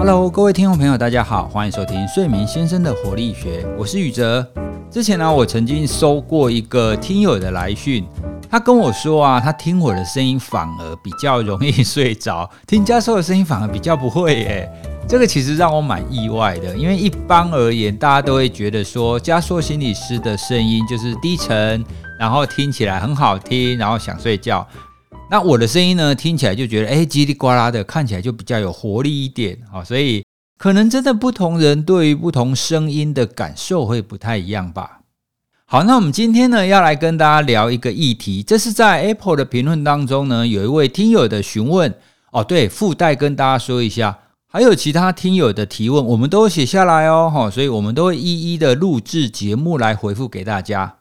Hello，各位听众朋友，大家好，欢迎收听睡眠先生的活力学，我是宇哲。之前呢，我曾经收过一个听友的来讯，他跟我说啊，他听我的声音反而比较容易睡着，听家授的声音反而比较不会耶。这个其实让我蛮意外的，因为一般而言，大家都会觉得说，加硕心理师的声音就是低沉，然后听起来很好听，然后想睡觉。那我的声音呢，听起来就觉得哎叽里呱啦的，看起来就比较有活力一点啊，所以可能真的不同人对于不同声音的感受会不太一样吧。好，那我们今天呢要来跟大家聊一个议题，这是在 Apple 的评论当中呢，有一位听友的询问哦，对，附带跟大家说一下，还有其他听友的提问，我们都写下来哦，哈，所以我们都会一一的录制节目来回复给大家。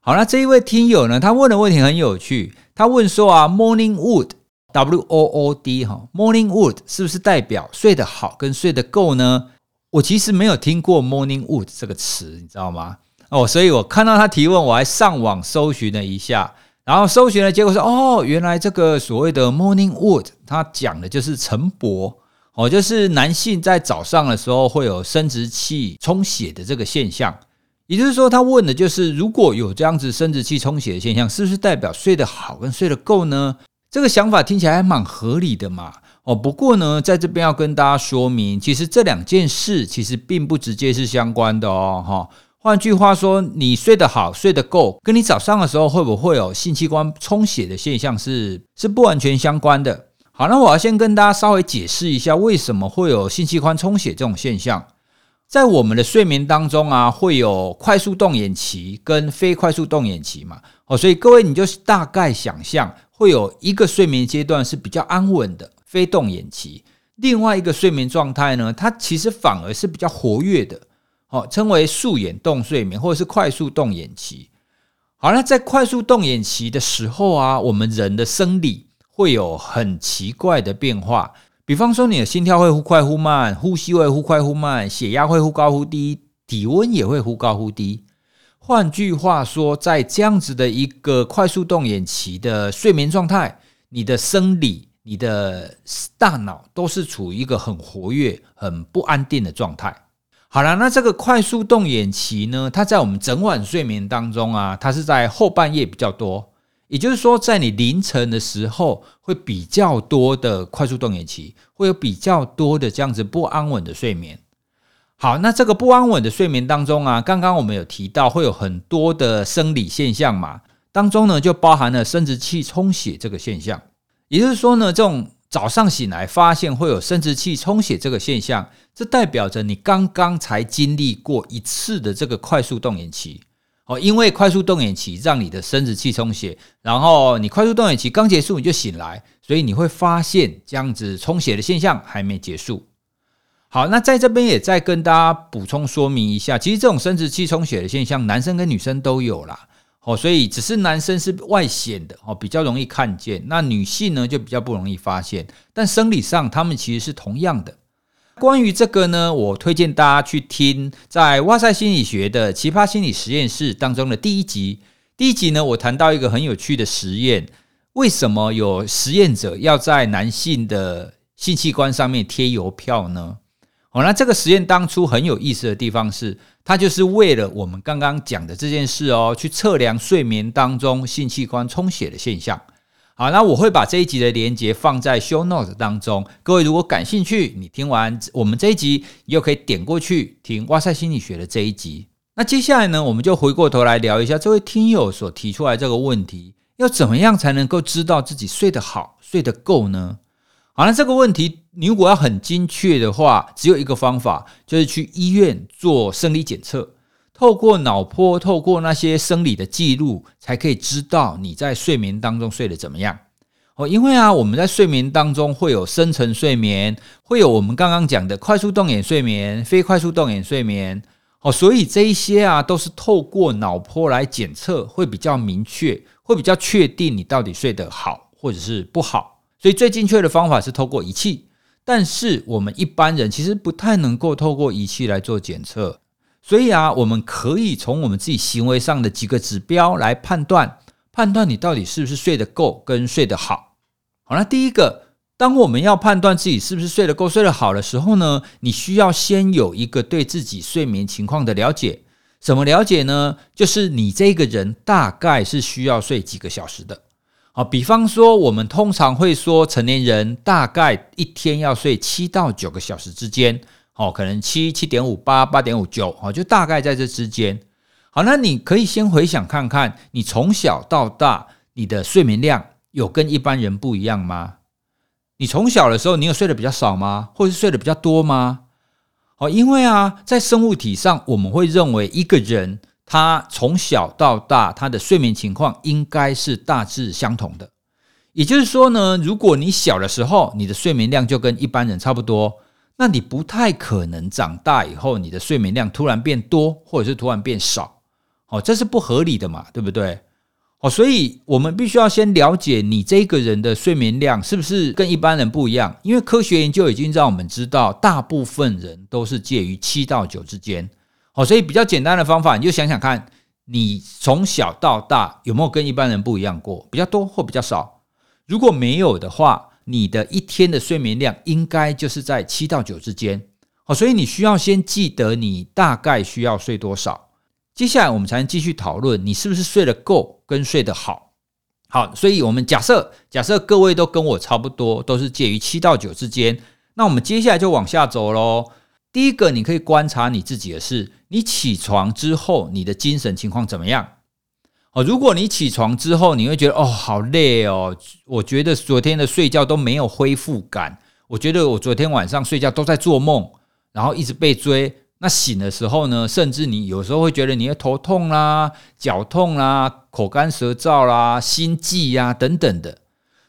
好，那这一位听友呢，他问的问题很有趣。他问说啊，Morning Wood，W O O D 哈，Morning Wood 是不是代表睡得好跟睡得够呢？我其实没有听过 Morning Wood 这个词，你知道吗？哦，所以我看到他提问，我还上网搜寻了一下，然后搜寻的结果是，哦，原来这个所谓的 Morning Wood，它讲的就是晨勃，哦，就是男性在早上的时候会有生殖器充血的这个现象。也就是说，他问的就是，如果有这样子生殖器充血的现象，是不是代表睡得好跟睡得够呢？这个想法听起来还蛮合理的嘛。哦，不过呢，在这边要跟大家说明，其实这两件事其实并不直接是相关的哦。哈，换句话说，你睡得好、睡得够，跟你早上的时候会不会有性器官充血的现象是是不完全相关的。好，那我要先跟大家稍微解释一下，为什么会有性器官充血这种现象。在我们的睡眠当中啊，会有快速动眼期跟非快速动眼期嘛？哦，所以各位你就大概想象，会有一个睡眠阶段是比较安稳的非动眼期，另外一个睡眠状态呢，它其实反而是比较活跃的，哦，称为素眼动睡眠或者是快速动眼期。好了，在快速动眼期的时候啊，我们人的生理会有很奇怪的变化。比方说，你的心跳会忽快忽慢，呼吸会忽快忽慢，血压会忽高忽低，体温也会忽高忽低。换句话说，在这样子的一个快速动眼期的睡眠状态，你的生理、你的大脑都是处于一个很活跃、很不安定的状态。好了，那这个快速动眼期呢，它在我们整晚睡眠当中啊，它是在后半夜比较多。也就是说，在你凌晨的时候，会比较多的快速动眼期，会有比较多的这样子不安稳的睡眠。好，那这个不安稳的睡眠当中啊，刚刚我们有提到会有很多的生理现象嘛，当中呢就包含了生殖器充血这个现象。也就是说呢，这种早上醒来发现会有生殖器充血这个现象，这代表着你刚刚才经历过一次的这个快速动眼期。哦，因为快速动眼期让你的生殖器充血，然后你快速动眼期刚结束你就醒来，所以你会发现这样子充血的现象还没结束。好，那在这边也再跟大家补充说明一下，其实这种生殖器充血的现象，男生跟女生都有啦。哦，所以只是男生是外显的哦，比较容易看见，那女性呢就比较不容易发现，但生理上他们其实是同样的。关于这个呢，我推荐大家去听在哇塞心理学的奇葩心理实验室当中的第一集。第一集呢，我谈到一个很有趣的实验：为什么有实验者要在男性的性器官上面贴邮票呢？哦，那这个实验当初很有意思的地方是，它就是为了我们刚刚讲的这件事哦，去测量睡眠当中性器官充血的现象。好，那我会把这一集的连接放在 show notes 当中。各位如果感兴趣，你听完我们这一集，你又可以点过去听哇塞心理学的这一集。那接下来呢，我们就回过头来聊一下这位听友所提出来这个问题：要怎么样才能够知道自己睡得好、睡得够呢？好，那这个问题你如果要很精确的话，只有一个方法，就是去医院做生理检测。透过脑波，透过那些生理的记录，才可以知道你在睡眠当中睡得怎么样哦。因为啊，我们在睡眠当中会有深层睡眠，会有我们刚刚讲的快速动眼睡眠、非快速动眼睡眠哦。所以这一些啊，都是透过脑波来检测，会比较明确，会比较确定你到底睡得好或者是不好。所以最精确的方法是透过仪器，但是我们一般人其实不太能够透过仪器来做检测。所以啊，我们可以从我们自己行为上的几个指标来判断，判断你到底是不是睡得够跟睡得好。好，那第一个当我们要判断自己是不是睡得够、睡得好的时候呢，你需要先有一个对自己睡眠情况的了解。怎么了解呢？就是你这个人大概是需要睡几个小时的。好，比方说，我们通常会说，成年人大概一天要睡七到九个小时之间。哦，可能七七点五八、八点五九，哦，就大概在这之间。好，那你可以先回想看看，你从小到大，你的睡眠量有跟一般人不一样吗？你从小的时候，你有睡得比较少吗？或是睡得比较多吗？哦，因为啊，在生物体上，我们会认为一个人他从小到大，他的睡眠情况应该是大致相同的。也就是说呢，如果你小的时候，你的睡眠量就跟一般人差不多，那你不太可能长大以后，你的睡眠量突然变多，或者是突然变少。哦，这是不合理的嘛，对不对？哦，所以我们必须要先了解你这个人的睡眠量是不是跟一般人不一样，因为科学研究已经让我们知道，大部分人都是介于七到九之间。哦，所以比较简单的方法，你就想想看，你从小到大有没有跟一般人不一样过，比较多或比较少？如果没有的话，你的一天的睡眠量应该就是在七到九之间。好，所以你需要先记得你大概需要睡多少。接下来我们才能继续讨论你是不是睡得够跟睡得好。好，所以我们假设假设各位都跟我差不多，都是介于七到九之间。那我们接下来就往下走喽。第一个，你可以观察你自己的是，你起床之后你的精神情况怎么样？哦，如果你起床之后你会觉得哦好累哦，我觉得昨天的睡觉都没有恢复感，我觉得我昨天晚上睡觉都在做梦，然后一直被追。那醒的时候呢，甚至你有时候会觉得你的头痛啦、脚痛啦、口干舌燥啦、心悸呀等等的。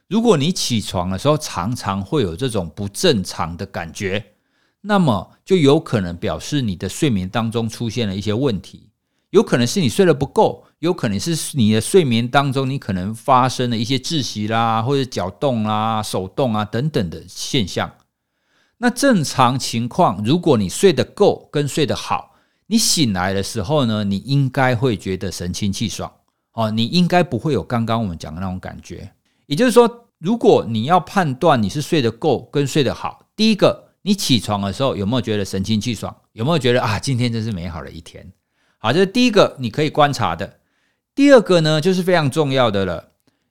如果你起床的时候常常会有这种不正常的感觉，那么就有可能表示你的睡眠当中出现了一些问题，有可能是你睡得不够，有可能是你的睡眠当中你可能发生了一些窒息啦，或者脚动啦、手动啊等等的现象。那正常情况，如果你睡得够跟睡得好，你醒来的时候呢，你应该会觉得神清气爽哦，你应该不会有刚刚我们讲的那种感觉。也就是说，如果你要判断你是睡得够跟睡得好，第一个，你起床的时候有没有觉得神清气爽？有没有觉得啊，今天真是美好的一天？啊，这是第一个你可以观察的。第二个呢，就是非常重要的了。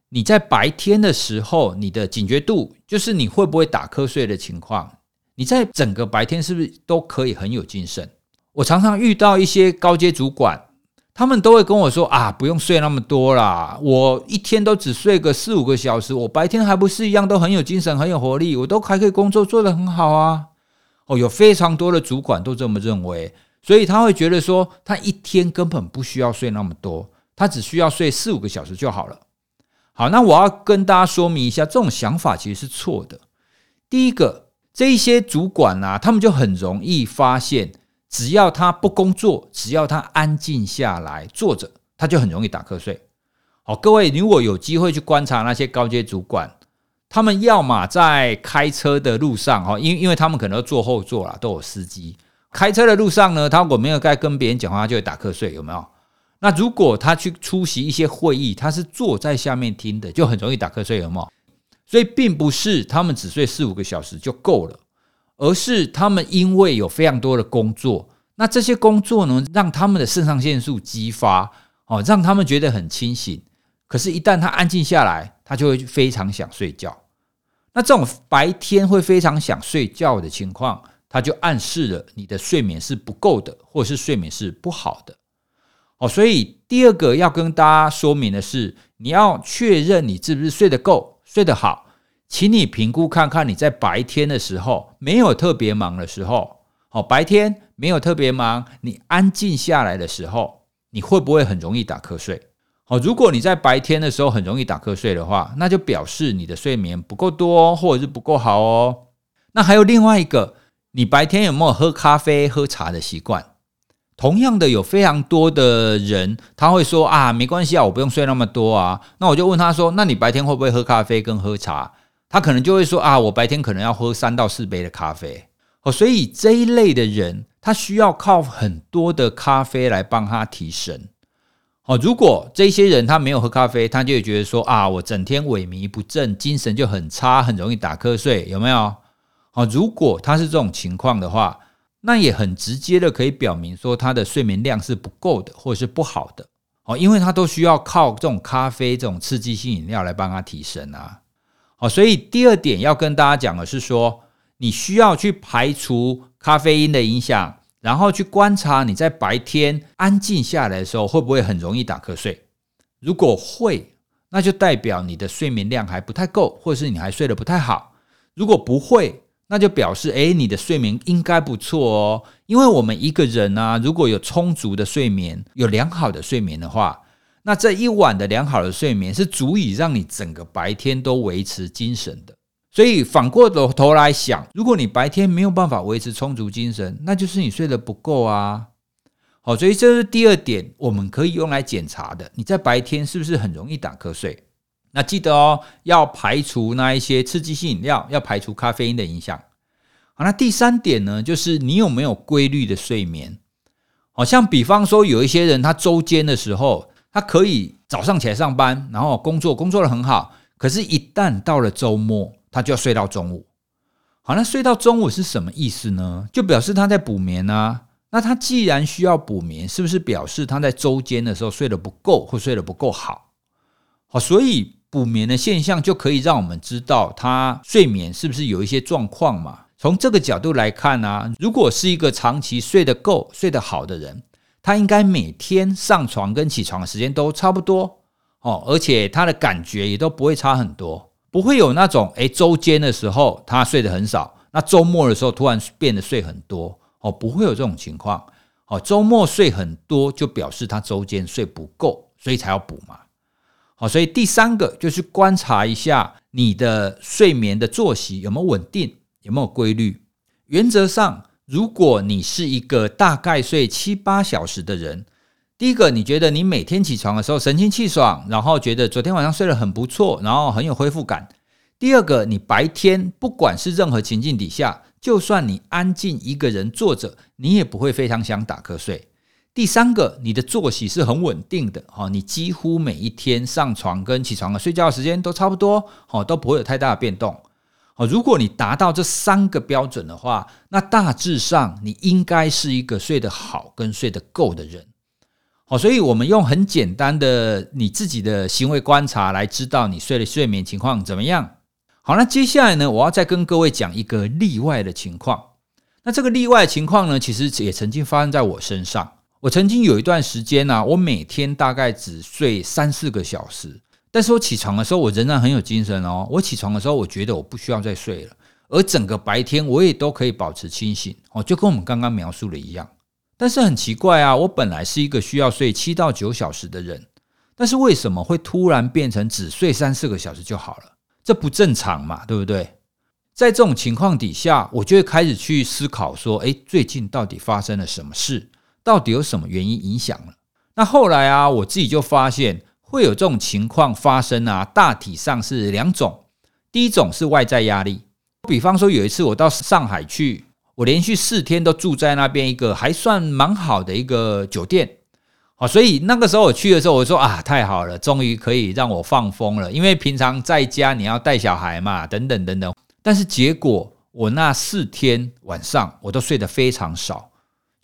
你在白天的时候，你的警觉度，就是你会不会打瞌睡的情况。你在整个白天是不是都可以很有精神？我常常遇到一些高阶主管，他们都会跟我说：“啊，不用睡那么多啦，我一天都只睡个四五个小时，我白天还不是一样都很有精神、很有活力，我都还可以工作做得很好啊。”哦，有非常多的主管都这么认为，所以他会觉得说，他一天根本不需要睡那么多，他只需要睡四五个小时就好了。好，那我要跟大家说明一下，这种想法其实是错的。第一个。这一些主管啊，他们就很容易发现，只要他不工作，只要他安静下来坐着，他就很容易打瞌睡。好，各位如果有机会去观察那些高阶主管，他们要么在开车的路上，哈，因因为他们可能坐后座啦，都有司机。开车的路上呢，他如果没有在跟别人讲话，他就会打瞌睡，有没有？那如果他去出席一些会议，他是坐在下面听的，就很容易打瞌睡，有没有？所以并不是他们只睡四五个小时就够了，而是他们因为有非常多的工作，那这些工作呢，让他们的肾上腺素激发，哦，让他们觉得很清醒。可是，一旦他安静下来，他就会非常想睡觉。那这种白天会非常想睡觉的情况，它就暗示了你的睡眠是不够的，或者是睡眠是不好的。哦，所以第二个要跟大家说明的是，你要确认你是不是睡得够。睡得好，请你评估看看你在白天的时候没有特别忙的时候，哦，白天没有特别忙，你安静下来的时候，你会不会很容易打瞌睡？哦，如果你在白天的时候很容易打瞌睡的话，那就表示你的睡眠不够多，或者是不够好哦。那还有另外一个，你白天有没有喝咖啡、喝茶的习惯？同样的，有非常多的人他会说啊，没关系啊，我不用睡那么多啊。那我就问他说，那你白天会不会喝咖啡跟喝茶？他可能就会说啊，我白天可能要喝三到四杯的咖啡。哦，所以这一类的人，他需要靠很多的咖啡来帮他提神。哦，如果这些人他没有喝咖啡，他就会觉得说啊，我整天萎靡不振，精神就很差，很容易打瞌睡，有没有？哦，如果他是这种情况的话，那也很直接的可以表明说他的睡眠量是不够的，或者是不好的。哦，因为他都需要靠这种咖啡这种刺激性饮料来帮他提神啊。好，所以第二点要跟大家讲的是说，你需要去排除咖啡因的影响。然后去观察你在白天安静下来的时候，会不会很容易打瞌睡？如果会，那就代表你的睡眠量还不太够，或者是你还睡得不太好。如果不会，那就表示诶，你的睡眠应该不错哦。因为我们一个人啊，如果有充足的睡眠，有良好的睡眠的话，那这一晚的良好的睡眠是足以让你整个白天都维持精神的。所以反过头来想，如果你白天没有办法维持充足精神，那就是你睡得不够啊。好，所以这是第二点，我们可以用来检查的。你在白天是不是很容易打瞌睡？那记得哦，要排除那一些刺激性饮料，要排除咖啡因的影响。好，那第三点呢，就是你有没有规律的睡眠？好像比方说有一些人，他周间的时候，他可以早上起来上班，然后工作工作的很好，可是，一旦到了周末，他就要睡到中午，好，那睡到中午是什么意思呢？就表示他在补眠啊。那他既然需要补眠，是不是表示他在周间的时候睡得不够，或睡得不够好？好，所以补眠的现象就可以让我们知道他睡眠是不是有一些状况嘛？从这个角度来看呢，如果是一个长期睡得够、睡得好的人，他应该每天上床跟起床的时间都差不多哦，而且他的感觉也都不会差很多。不会有那种诶，周间的时候他睡得很少，那周末的时候突然变得睡很多哦，不会有这种情况哦。周末睡很多就表示他周间睡不够，所以才要补嘛。好，所以第三个就是观察一下你的睡眠的作息有没有稳定，有没有规律。原则上，如果你是一个大概睡七八小时的人。第一个，你觉得你每天起床的时候神清气爽，然后觉得昨天晚上睡得很不错，然后很有恢复感。第二个，你白天不管是任何情境底下，就算你安静一个人坐着，你也不会非常想打瞌睡。第三个，你的作息是很稳定的，哈，你几乎每一天上床跟起床的睡觉时间都差不多，哦，都不会有太大的变动。哦，如果你达到这三个标准的话，那大致上你应该是一个睡得好跟睡得够的人。好，所以我们用很简单的你自己的行为观察来知道你睡的睡眠情况怎么样。好，那接下来呢，我要再跟各位讲一个例外的情况。那这个例外情况呢，其实也曾经发生在我身上。我曾经有一段时间呢，我每天大概只睡三四个小时，但是我起床的时候，我仍然很有精神哦。我起床的时候，我觉得我不需要再睡了，而整个白天我也都可以保持清醒哦，就跟我们刚刚描述的一样。但是很奇怪啊，我本来是一个需要睡七到九小时的人，但是为什么会突然变成只睡三四个小时就好了？这不正常嘛，对不对？在这种情况底下，我就会开始去思考说：，诶，最近到底发生了什么事？到底有什么原因影响了？那后来啊，我自己就发现会有这种情况发生啊，大体上是两种。第一种是外在压力，比方说有一次我到上海去。我连续四天都住在那边一个还算蛮好的一个酒店，好，所以那个时候我去的时候，我说啊，太好了，终于可以让我放风了。因为平常在家你要带小孩嘛，等等等等。但是结果我那四天晚上我都睡得非常少，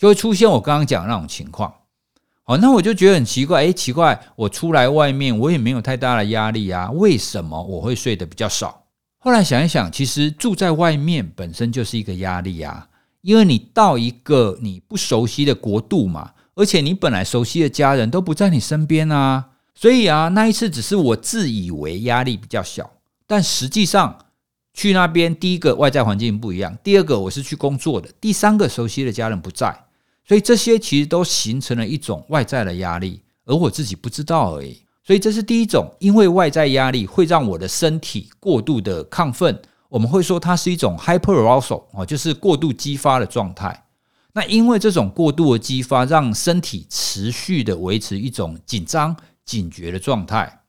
就会出现我刚刚讲的那种情况。好，那我就觉得很奇怪，诶，奇怪，我出来外面我也没有太大的压力啊，为什么我会睡得比较少？后来想一想，其实住在外面本身就是一个压力啊，因为你到一个你不熟悉的国度嘛，而且你本来熟悉的家人都不在你身边啊，所以啊，那一次只是我自以为压力比较小，但实际上去那边，第一个外在环境不一样，第二个我是去工作的，第三个熟悉的家人不在，所以这些其实都形成了一种外在的压力，而我自己不知道而已。所以这是第一种，因为外在压力会让我的身体过度的亢奋，我们会说它是一种 hyperarousal 哦，就是过度激发的状态。那因为这种过度的激发，让身体持续的维持一种紧张、警觉的状态，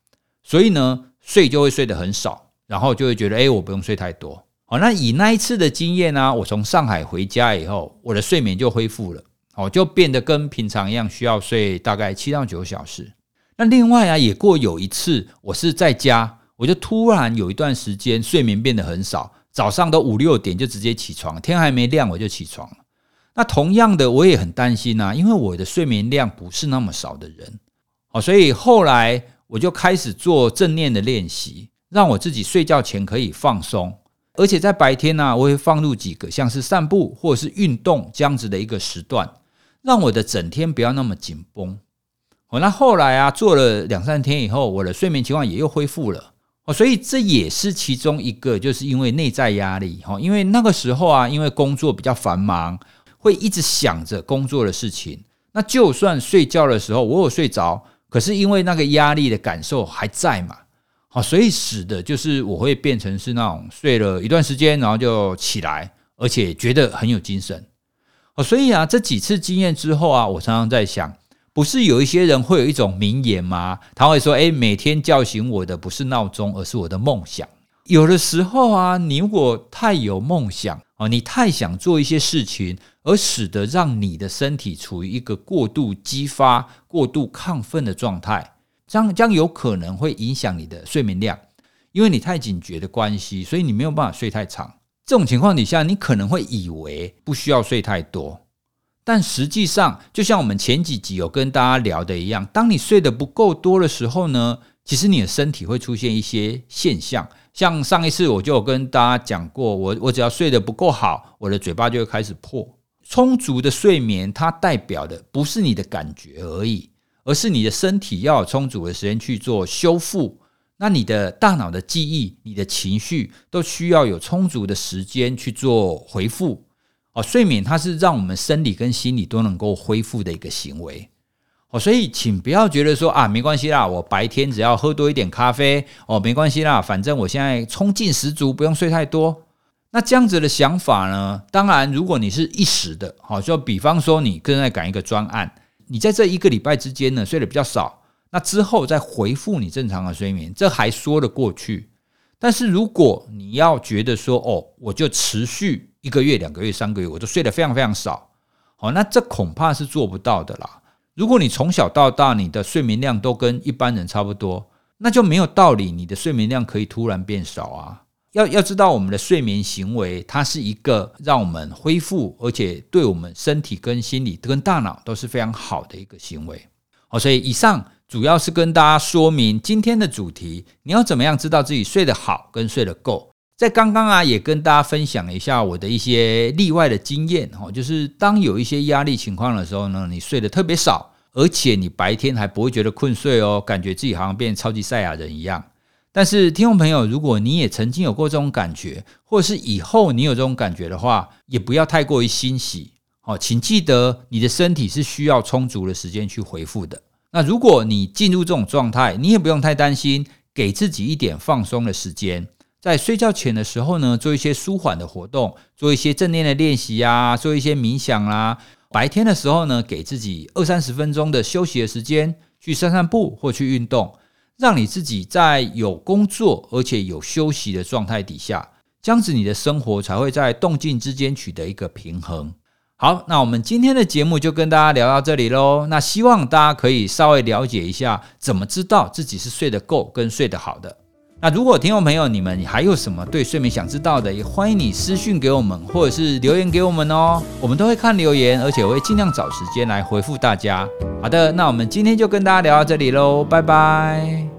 所以呢，睡就会睡得很少，然后就会觉得，哎，我不用睡太多。好，那以那一次的经验呢，我从上海回家以后，我的睡眠就恢复了，哦，就变得跟平常一样，需要睡大概七到九小时。那另外啊，也过有一次，我是在家，我就突然有一段时间睡眠变得很少，早上都五六点就直接起床，天还没亮我就起床了。那同样的，我也很担心啊，因为我的睡眠量不是那么少的人，哦，所以后来我就开始做正念的练习，让我自己睡觉前可以放松，而且在白天呢，我会放入几个像是散步或者是运动这样子的一个时段，让我的整天不要那么紧绷。哦，那后来啊，做了两三天以后，我的睡眠情况也又恢复了。哦，所以这也是其中一个，就是因为内在压力。哈，因为那个时候啊，因为工作比较繁忙，会一直想着工作的事情。那就算睡觉的时候我有睡着，可是因为那个压力的感受还在嘛。好，所以使得就是我会变成是那种睡了一段时间，然后就起来，而且觉得很有精神。哦，所以啊，这几次经验之后啊，我常常在想。不是有一些人会有一种名言吗？他会说：“诶，每天叫醒我的不是闹钟，而是我的梦想。”有的时候啊，你如果太有梦想啊，你太想做一些事情，而使得让你的身体处于一个过度激发、过度亢奋的状态，将将有可能会影响你的睡眠量，因为你太警觉的关系，所以你没有办法睡太长。这种情况底下，你可能会以为不需要睡太多。但实际上，就像我们前几集有跟大家聊的一样，当你睡得不够多的时候呢，其实你的身体会出现一些现象。像上一次我就有跟大家讲过，我我只要睡得不够好，我的嘴巴就会开始破。充足的睡眠，它代表的不是你的感觉而已，而是你的身体要有充足的时间去做修复。那你的大脑的记忆、你的情绪，都需要有充足的时间去做回复。哦，睡眠它是让我们生理跟心理都能够恢复的一个行为。哦，所以请不要觉得说啊，没关系啦，我白天只要喝多一点咖啡，哦，没关系啦，反正我现在冲劲十足，不用睡太多。那这样子的想法呢？当然，如果你是一时的，好，就比方说你正在赶一个专案，你在这一个礼拜之间呢睡得比较少，那之后再回复你正常的睡眠，这还说得过去。但是如果你要觉得说，哦，我就持续。一个月、两个月、三个月，我都睡得非常非常少。好，那这恐怕是做不到的啦。如果你从小到大你的睡眠量都跟一般人差不多，那就没有道理你的睡眠量可以突然变少啊。要要知道，我们的睡眠行为，它是一个让我们恢复，而且对我们身体、跟心理、跟大脑都是非常好的一个行为。好，所以以上主要是跟大家说明今天的主题：你要怎么样知道自己睡得好跟睡得够。在刚刚啊，也跟大家分享一下我的一些例外的经验哦，就是当有一些压力情况的时候呢，你睡得特别少，而且你白天还不会觉得困睡哦，感觉自己好像变超级赛亚人一样。但是听众朋友，如果你也曾经有过这种感觉，或者是以后你有这种感觉的话，也不要太过于欣喜哦，请记得你的身体是需要充足的时间去恢复的。那如果你进入这种状态，你也不用太担心，给自己一点放松的时间。在睡觉前的时候呢，做一些舒缓的活动，做一些正念的练习呀，做一些冥想啦。白天的时候呢，给自己二三十分钟的休息的时间，去散散步或去运动，让你自己在有工作而且有休息的状态底下，这样子你的生活才会在动静之间取得一个平衡。好，那我们今天的节目就跟大家聊到这里喽。那希望大家可以稍微了解一下，怎么知道自己是睡得够跟睡得好的。那如果听众朋友你们还有什么对睡眠想知道的，也欢迎你私讯给我们，或者是留言给我们哦，我们都会看留言，而且会尽量找时间来回复大家。好的，那我们今天就跟大家聊到这里喽，拜拜。